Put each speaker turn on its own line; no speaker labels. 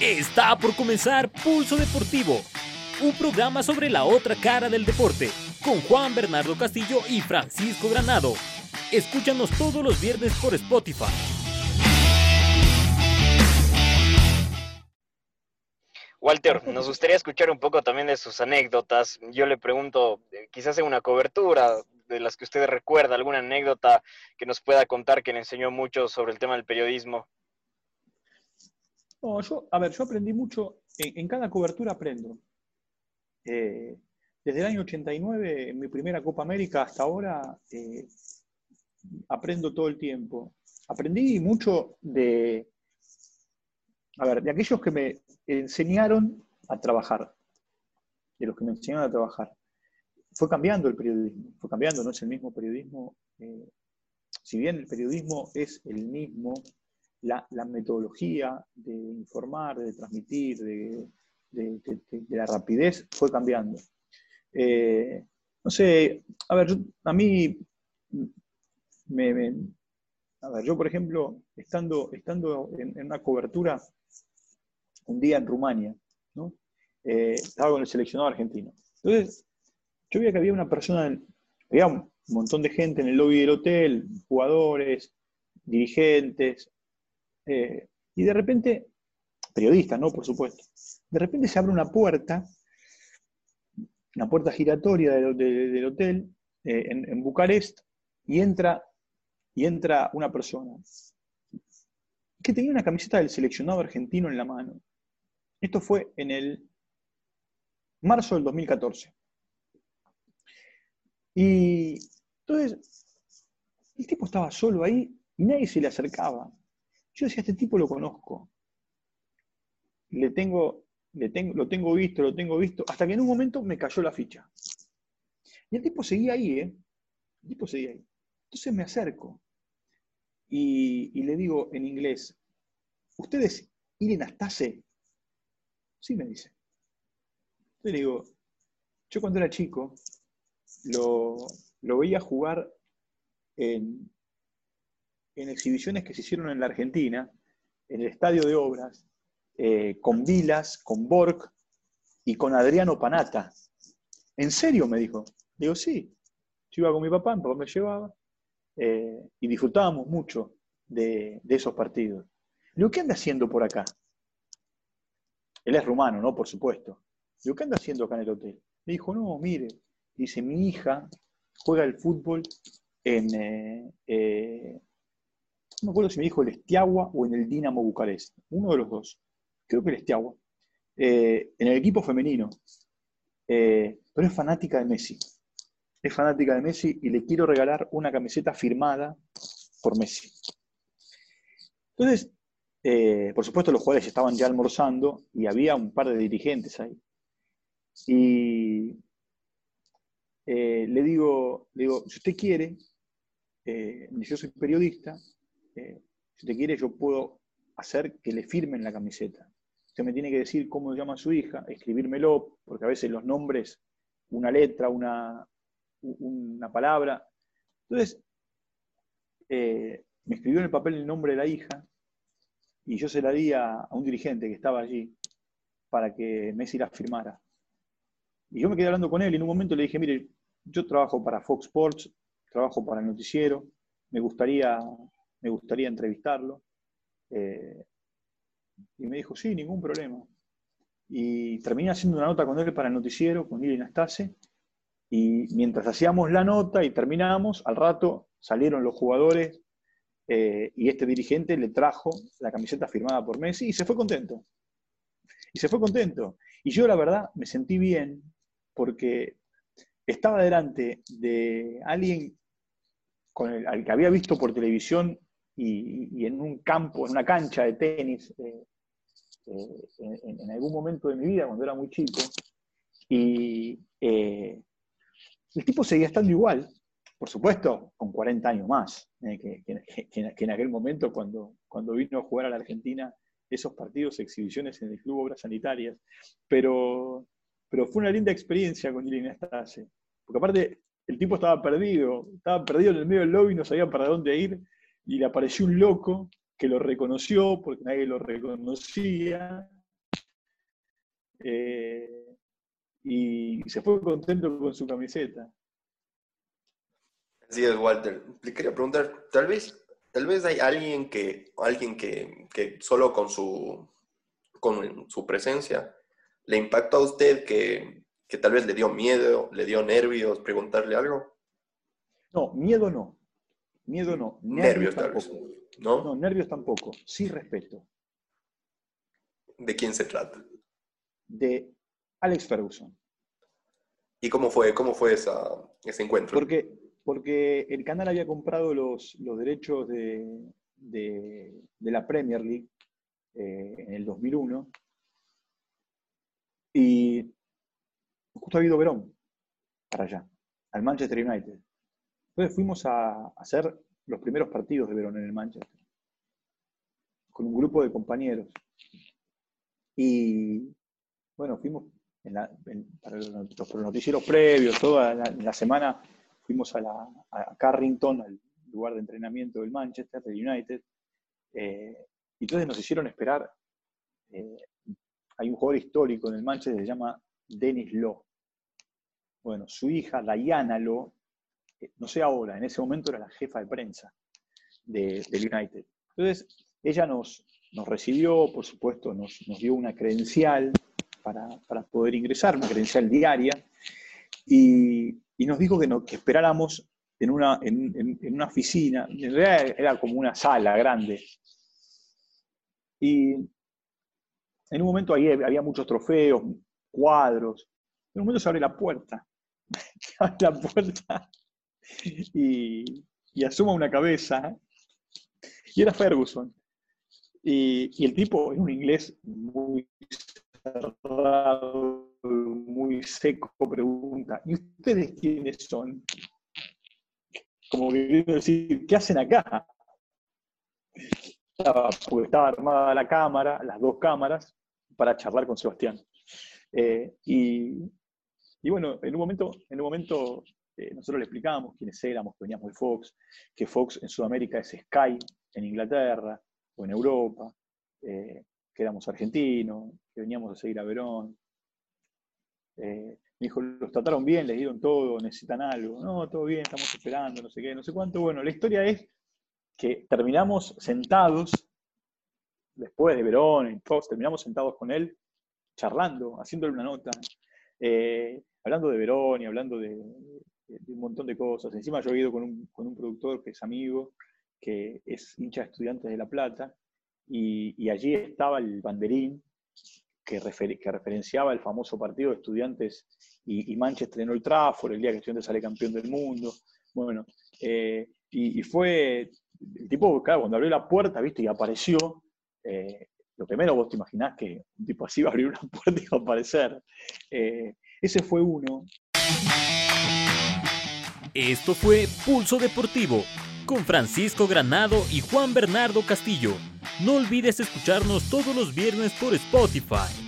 Está por comenzar Pulso Deportivo, un programa sobre la otra cara del deporte, con Juan Bernardo Castillo y Francisco Granado. Escúchanos todos los viernes por Spotify.
Walter, nos gustaría escuchar un poco también de sus anécdotas. Yo le pregunto, eh, quizás en una cobertura de las que usted recuerda, alguna anécdota que nos pueda contar que le enseñó mucho sobre el tema del periodismo.
No, yo, a ver, yo aprendí mucho, en, cada cobertura aprendo. Eh, desde el año 89, en mi primera Copa América, hasta ahora, eh, aprendo todo el tiempo. Aprendí mucho de, a ver, de aquellos que me enseñaron a trabajar, de los que me enseñaron a trabajar. Fue cambiando el periodismo, fue cambiando, no es el mismo periodismo. Eh, si bien el periodismo es el mismo, la, metodología de informar, de transmitir, de, la rapidez fue cambiando. Eh, no sé, a ver, a mí, me, a ver, yo por ejemplo, estando, estando en, una cobertura un día en Rumania, ¿no? Eh, estaba con el seleccionado argentino. Entonces, yo veía que había una persona, había un montón de gente en el lobby del hotel, jugadores, dirigentes, eh, y de repente, periodistas, ¿no? Por supuesto. De repente se abre una puerta, una puerta giratoria del, hotel eh, en, Bucarest, y entra, y entra una persona que tenía una camiseta del seleccionado argentino en la mano. Esto fue en el marzo del 2014. Y entonces, el tipo estaba solo ahí y nadie se le acercaba. Yo decía, este tipo lo conozco. Le tengo, le tengo, lo tengo visto, lo tengo visto, hasta que en un momento me cayó la ficha. Y el tipo seguía ahí, ¿eh? El tipo seguía ahí. Entonces me acerco y, le digo en inglés, ¿ustedes Irene Astase? Sí, me dice. Entonces le digo, yo cuando era chico lo, lo veía jugar en, en exhibiciones que se hicieron en la Argentina, en el Estadio de Obras, eh, con Vilas, con Borg y con Adriano Panata. ¿En serio? me dijo. Digo, sí. Yo iba con mi papá, mi papá me llevaba, eh, y disfrutábamos mucho de, esos partidos. Digo, ¿qué anda haciendo por acá? Él es rumano, ¿no? Por supuesto. Digo, ¿qué anda haciendo acá en el hotel? Me dijo, no, mire, dice, mi hija juega el fútbol en, eh, no me acuerdo si me dijo el Estiagua o en el Dinamo Bucarest, uno de los dos, creo que el Estiagua, eh, en el equipo femenino, eh, pero es fanática de Messi, es fanática de Messi y le quiero regalar una camiseta firmada por Messi. Entonces, eh, por supuesto los jugadores estaban ya almorzando y había un par de dirigentes ahí. Y le, digo, le digo, si usted quiere, yo soy periodista, si te quiere, yo puedo hacer que le firmen la camiseta. Usted me tiene que decir cómo llama su hija, escribírmelo, porque a veces los nombres, una letra, una, una palabra. Entonces, eh, me escribió en el papel el nombre de la hija y yo se la di a, un dirigente que estaba allí para que Messi la firmara. Y yo me quedé hablando con él y en un momento le dije, mire, yo trabajo para Fox Sports, trabajo para el noticiero, me gustaría me gustaría entrevistarlo. Eh, y me dijo, sí, ningún problema. Y terminé haciendo una nota con él para el noticiero, con Lili Nastase, y mientras hacíamos la nota y terminamos, al rato salieron los jugadores eh, y este dirigente le trajo la camiseta firmada por Messi y se fue contento. Y se fue contento. Y yo la verdad me sentí bien porque estaba delante de alguien con el, al que había visto por televisión y, en un campo, en una cancha de tenis, eh, eh, en, algún momento de mi vida, cuando era muy chico, y eh, el tipo seguía estando igual, por supuesto, con 40 años más que, en aquel momento cuando, cuando vino a jugar a la Argentina esos partidos, exhibiciones en el Club Obras Sanitarias, pero, pero fue una linda experiencia con Irene Stase, porque aparte el tipo estaba perdido, estaba perdido en el medio del lobby, no sabía para dónde ir, y le apareció un loco que lo reconoció porque nadie lo reconocía Eh, y se fue contento con su camiseta.
Así es, Walter. Le quería preguntar, tal vez, tal vez hay alguien que, alguien que, que solo con su, con su presencia le impactó a usted que, que tal vez le dio miedo, le dio nervios preguntarle algo.
No, miedo no. Miedo no.
Nervios, vez. ¿No?
No, nervios tampoco. Sí respeto.
¿De quién se trata?
De Alex Ferguson.
¿Y cómo fue, cómo fue esa, ese encuentro?
Porque, porque el canal había comprado los, los derechos de, de, la Premier League eh, en el 2001 y justo ha habido Verón para allá, al Manchester United. Entonces fuimos a hacer los primeros partidos de Verón en el Manchester, con un grupo de compañeros. Y bueno, fuimos para los, noticieros previos, toda la, semana fuimos a, la, Carrington, al lugar de entrenamiento del Manchester, del United, eh, y entonces nos hicieron esperar. Eh, hay un jugador histórico en el Manchester que se llama Dennis Law. Bueno, su hija, Diana Law, no sé ahora, en ese momento era la jefa de prensa del United. Entonces, ella nos, nos recibió, por supuesto, nos, dio una credencial para, poder ingresar, una credencial diaria, y, nos dijo que, no, que esperáramos en una, en, una oficina, en realidad era como una sala grande. Y en un momento ahí había muchos trofeos, cuadros. En un momento se abre la puerta. abre la puerta y, asoma una cabeza. Y era Ferguson. Y, el tipo en un inglés muy cerrado, muy seco, pregunta, ¿y ustedes quiénes son? Como queriendo decir, ¿qué hacen acá? Estaba, porque estaba armada la cámara, las dos cámaras, para charlar con Sebastián. Eh, y, bueno, en un momento, en un momento eh, nosotros le explicábamos quiénes éramos, que veníamos de Fox, que Fox en Sudamérica es Sky en Inglaterra o en Europa, eh, que éramos argentinos, que veníamos a seguir a Verón. me dijo, los trataron bien, les dieron todo, necesitan algo. No, todo bien, estamos esperando, no sé qué, no sé cuánto. Bueno, la historia es que terminamos sentados, después de Verón y Fox, terminamos sentados con él, charlando, haciéndole una nota, eh, hablando de Verón y hablando de, un montón de cosas. Encima yo he ido con un, productor que es amigo, que es hincha de estudiantes de La Plata, y, allí estaba el banderín que, que, referenciaba el famoso partido de estudiantes y, Manchester en Old Trafford, el día que estudiantes sale campeón del mundo. Bueno, eh, y, y, fue el tipo, claro, cuando abrió la puerta, viste, y apareció, eh, lo primero vos te imaginás que un tipo así va a abrir una puerta y va a aparecer. Eh, ese fue uno.
Esto fue Pulso Deportivo con Francisco Granado y Juan Bernardo Castillo. No olvides escucharnos todos los viernes por Spotify.